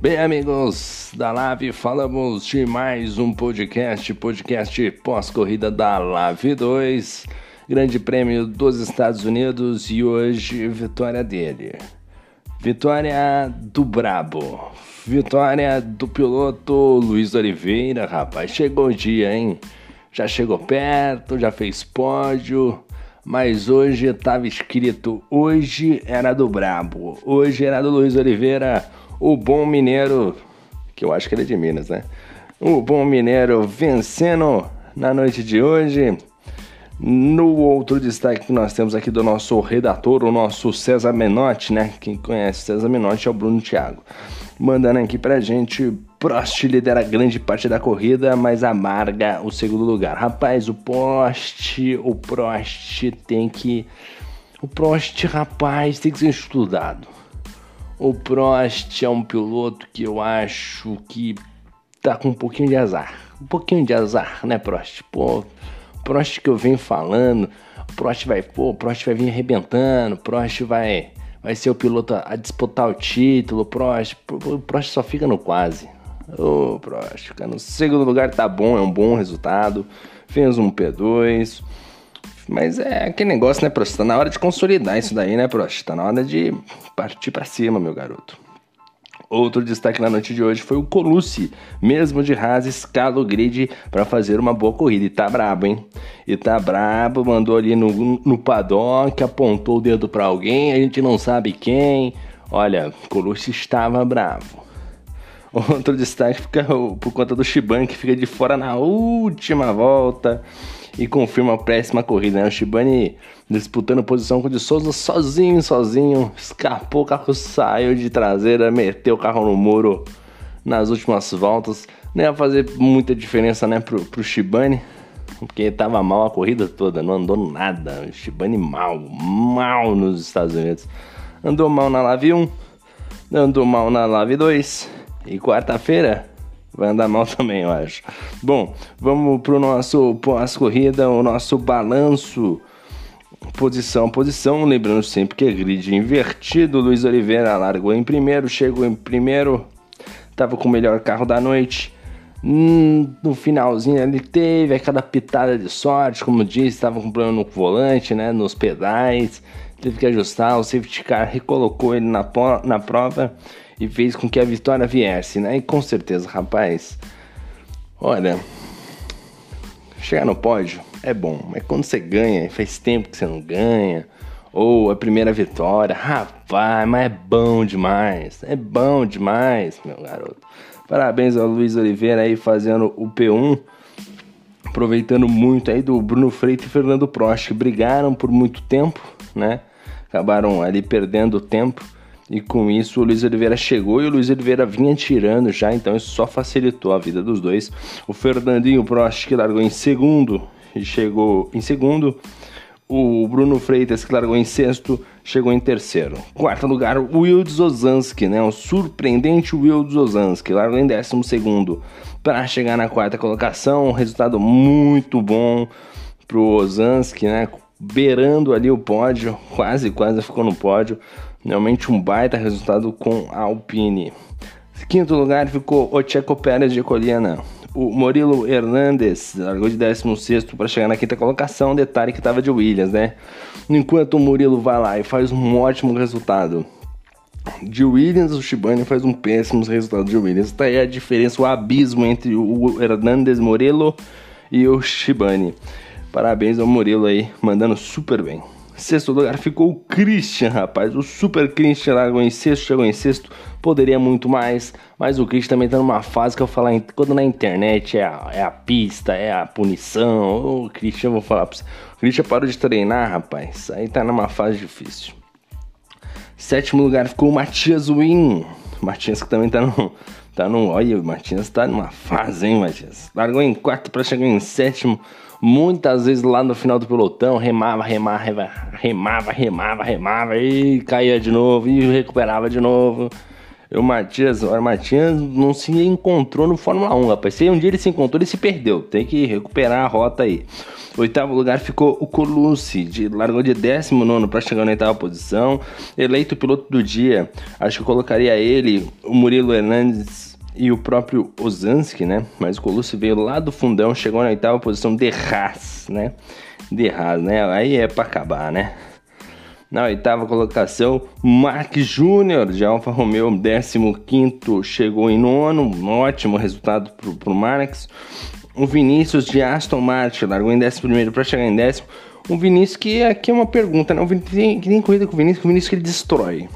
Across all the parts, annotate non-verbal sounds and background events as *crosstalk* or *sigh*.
Bem, amigos da Lave, falamos de mais um podcast, podcast pós-corrida da Lave 2, Grande Prêmio dos Estados Unidos e hoje vitória dele. Vitória do Brabo, vitória do piloto Luiz Oliveira, rapaz, chegou o dia, hein? Já chegou perto, já fez pódio, mas hoje estava escrito: hoje era do Brabo, hoje era do Luiz Oliveira o bom mineiro, que eu acho que ele é de Minas, né? O bom mineiro vencendo na noite de hoje. No outro destaque que nós temos aqui do nosso redator, o nosso César Menotti, né? Quem conhece César Menotti é o Bruno Thiago. Mandando aqui pra gente, Prost lidera grande parte da corrida, mas amarga o segundo lugar. Rapaz, o Prost, o Prost tem que... O Prost, rapaz, tem que ser estudado o Prost é um piloto que eu acho que tá com um pouquinho de azar. Um pouquinho de azar, né, Prost? Pô, Prost que eu venho falando, Prost vai, pô, Prost vai vir arrebentando, Prost vai, vai ser o piloto a, disputar o título, Prost, o Prost só fica no quase. Ô, Prost, fica no segundo lugar tá bom, é um bom resultado. Fez um P2. Mas é aquele negócio, né, Prost? Tá na hora de consolidar isso daí, né, Prost? Tá na hora de partir para cima, meu garoto. Outro destaque na noite de hoje foi o Colucci, mesmo de Haas, escala o grid para fazer uma boa corrida. E tá brabo, hein? E tá brabo, mandou ali no, no paddock, apontou o dedo para alguém, a gente não sabe quem. Olha, Colucci estava bravo. Outro destaque fica por conta do Shiban, que fica de fora na última volta e confirma a péssima corrida. Né? O Shibane disputando posição com o de Souza sozinho, sozinho, escapou, o carro saiu de traseira, meteu o carro no muro nas últimas voltas. Não ia fazer muita diferença né, pro, pro Shibane, porque tava mal a corrida toda, não andou nada. O Shibane mal, mal nos Estados Unidos. Andou mal na Lave 1, andou mal na Lave 2 e quarta-feira vai andar mal *laughs* também, eu acho. Bom, vamos pro nosso pós-corrida, o nosso balanço. Posição, posição, lembrando sempre que é grid invertido. Luiz Oliveira largou em primeiro, chegou em primeiro, tava com o melhor carro da noite. Hum, no finalzinho ele teve aquela pitada de sorte, como disse, estava com problema no volante, né, nos pedais, teve que ajustar. O safety car recolocou ele na, na prova e fez com que a vitória viesse, né? E com certeza, rapaz, olha, chegar no pódio é bom, mas quando você ganha, faz tempo que você não ganha, ou a primeira vitória, rapaz, mas é bom demais, é bom demais, meu garoto. Parabéns ao Luiz Oliveira aí fazendo o P1, aproveitando muito aí do Bruno Freitas e Fernando Prost, que brigaram por muito tempo, né? Acabaram ali perdendo tempo e com isso o Luiz Oliveira chegou e o Luiz Oliveira vinha tirando já, então isso só facilitou a vida dos dois. O Fernandinho Prost que largou em segundo e chegou em segundo. O Bruno Freitas que largou em sexto chegou em terceiro. Quarto lugar, o Wilds Ozanski, né? O surpreendente Wilds Ozanski, largou em décimo segundo para chegar na quarta colocação. Um resultado muito bom pro Ozanski, né? Beirando ali o pódio, quase, quase ficou no pódio. Realmente um baita resultado com a Alpine. Quinto lugar ficou o Checo Pérez de Colina. O Murilo Hernandes largou de 16 para chegar na quinta colocação. Detalhe que estava de Williams, né? Enquanto o Murilo vai lá e faz um ótimo resultado de Williams, o Shibane faz um péssimo resultado de Williams. Está aí a diferença, o abismo entre o Hernandes Murilo e o Shibane. Parabéns ao Murilo aí, mandando super bem. Sexto lugar ficou o Christian, rapaz. O Super Christian largou em sexto, chegou em sexto. Poderia muito mais, mas o Christian também tá numa fase que eu falar quando na internet é a, é a pista, é a punição. O Christian, vou falar pra você. O Christian parou de treinar, rapaz. Aí tá numa fase difícil. Sétimo lugar ficou o Matias Win. Matias que também tá no. Tá no. Olha, o Matias tá numa fase, hein, Matias? Largou em quarto para chegar em sétimo. Muitas vezes lá no final do pelotão, remava, remava, remava, remava, remava, e caía de novo e recuperava de novo. o Matias, o Matias não se encontrou no Fórmula 1, rapaz. Se um dia ele se encontrou, ele se perdeu. Tem que recuperar a rota aí. Oitavo lugar ficou o Colucci, de, largou de 19 para chegar na oitava posição. Eleito piloto do dia, acho que colocaria ele, o Murilo Hernandes e o próprio Ozanski, né? Mas o Colucci veio lá do fundão, chegou na oitava posição de Haas, né? De Haas, né? Aí é para acabar, né? Na oitava colocação, Mark Júnior de Alfa Romeo, 15 chegou em nono, um ótimo resultado para o Marx. O Vinícius de Aston Martin largou em 11 para chegar em décimo. Um Vinícius que aqui é uma pergunta, né? O Vinícius, tem, tem corrida com o Vinícius, que o Vinícius que ele destrói.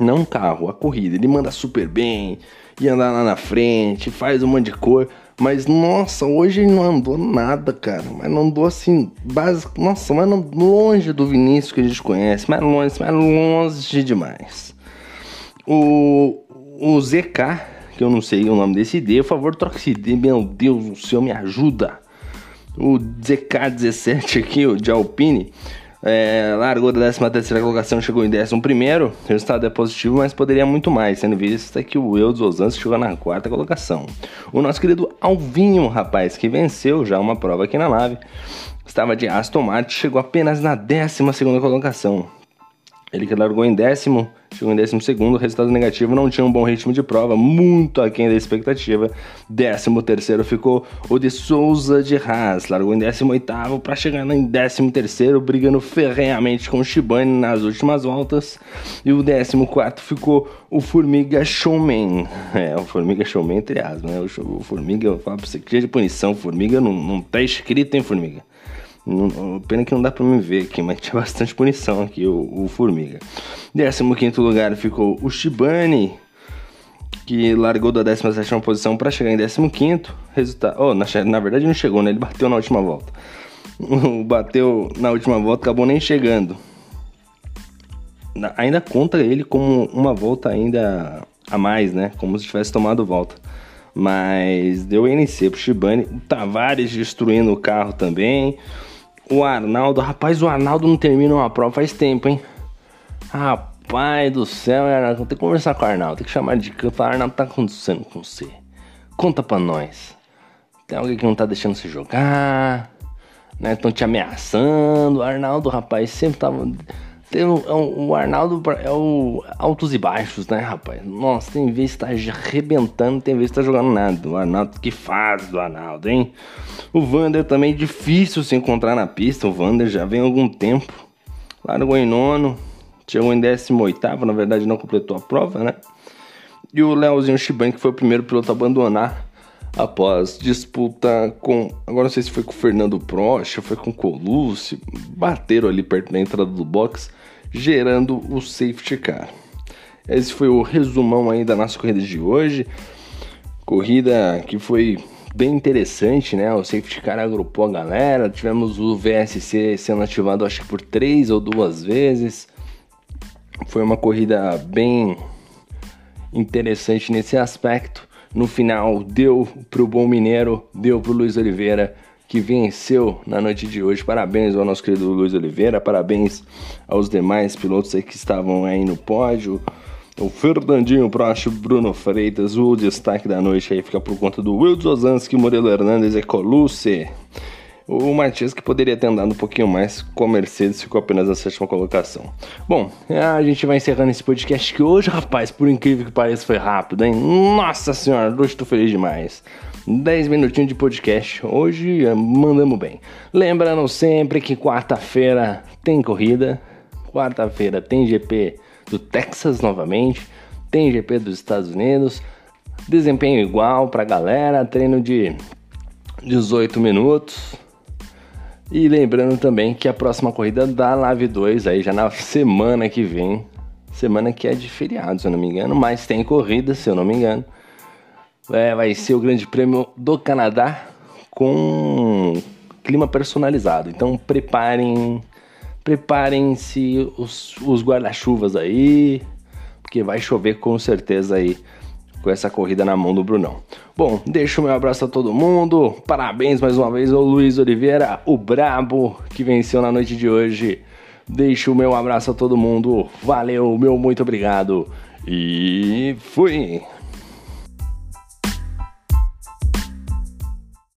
Não o carro, a corrida. Ele manda super bem, e anda lá na frente, faz um monte de cor. Mas nossa, hoje ele não andou nada, cara. Mas não andou assim, básico. Nossa, mas não, longe do Vinícius que a gente conhece. Mais longe, mais longe demais. O, o ZK, que eu não sei o nome desse ID, por favor, troque esse ID. Meu Deus do céu, me ajuda. O ZK17 aqui, o de Alpine. É, largou da 13 terceira colocação, chegou em 11 primeiro. O resultado é positivo, mas poderia muito mais, sendo visto que o Eudes Ozans chegou na quarta colocação. O nosso querido Alvinho, rapaz, que venceu já uma prova aqui na nave, estava de Aston Martin, chegou apenas na 12 segunda colocação. Ele que largou em décimo, chegou em décimo segundo, resultado negativo, não tinha um bom ritmo de prova, muito aquém da expectativa. Décimo terceiro ficou o de Souza de Haas, largou em décimo oitavo para chegar em décimo terceiro, brigando ferrenhamente com o Shibane nas últimas voltas. E o décimo quarto ficou o Formiga Showman. *laughs* É, o Formiga Showman entre aspas, né? O, Formiga, eu falo pra você que de punição, Formiga não, não tá escrito em Formiga. Não, pena que não dá pra me ver aqui, mas *laughs* tinha bastante punição aqui, o, o Formiga. 15 lugar ficou o Shibane, que largou da 17 posição para chegar em 15. Resultado. Oh, na, na verdade não chegou, né? Ele bateu na última volta. *laughs* bateu na última volta, acabou nem chegando. Ainda conta ele como uma volta ainda a mais, né? Como se tivesse tomado volta. Mas deu NC pro Shibane. O Tavares destruindo o carro também. O Arnaldo, rapaz, o Arnaldo não termina uma prova faz tempo, hein? Rapaz do céu, Arnaldo, tem que conversar com o Arnaldo, tem que chamar de canto. Arnaldo, tá acontecendo com você? Conta pra nós. Tem alguém que não tá deixando você jogar, né? Estão te ameaçando. O Arnaldo, rapaz, sempre tava tem o, é o, Arnaldo é o altos e baixos, né, rapaz? Nossa, tem vez que tá arrebentando, tem vez que tá jogando nada. O Arnaldo, que faz do Arnaldo, hein? O Vander também difícil se encontrar na pista. O Vander já vem há algum tempo. Largou em nono, chegou em 18, na verdade não completou a prova, né? E o Leozinho Shiban, que foi o primeiro piloto a abandonar após disputa com. Agora não sei se foi com o Fernando Prost, foi com o Colucci, bateram ali perto da entrada do box, gerando o safety car. Esse foi o resumão aí da nossa corrida de hoje. Corrida que foi bem interessante, né? O safety car agrupou a galera. Tivemos o VSC sendo ativado acho que por três ou duas vezes. Foi uma corrida bem interessante nesse aspecto. No final, deu pro Bom Mineiro, deu pro Luiz Oliveira, que venceu na noite de hoje. Parabéns ao nosso querido Luiz Oliveira, parabéns aos demais pilotos que estavam aí no pódio. O Fernandinho Prost, Bruno Freitas, o destaque da noite aí fica por conta do Wilson Ozanski, Murilo Hernandes e Colucci. O Matias que poderia ter andado um pouquinho mais com a Mercedes ficou apenas na sétima colocação. Bom, a gente vai encerrando esse podcast que hoje, rapaz, por incrível que pareça, foi rápido, hein? Nossa senhora, hoje tô feliz demais. 10 minutinhos de podcast. Hoje eh, mandamos bem. Lembrando sempre que quarta-feira tem corrida. Quarta-feira tem GP do Texas novamente. Tem GP dos Estados Unidos. Desempenho igual pra galera. Treino de 18 minutos. E lembrando também que a próxima corrida da Live 2, aí já na semana que vem, semana que é de feriado, se eu não me engano, mas tem corrida, se eu não me engano, é, vai ser o Grande Prêmio do Canadá com clima personalizado. Então preparem, preparem-se os, os guarda-chuvas aí, porque vai chover com certeza aí com essa corrida na mão do Brunão. Bom, deixo o meu abraço a todo mundo. Parabéns mais uma vez ao Luiz Oliveira, o brabo que venceu na noite de hoje. Deixo o meu abraço a todo mundo. Valeu, meu muito obrigado. E fui!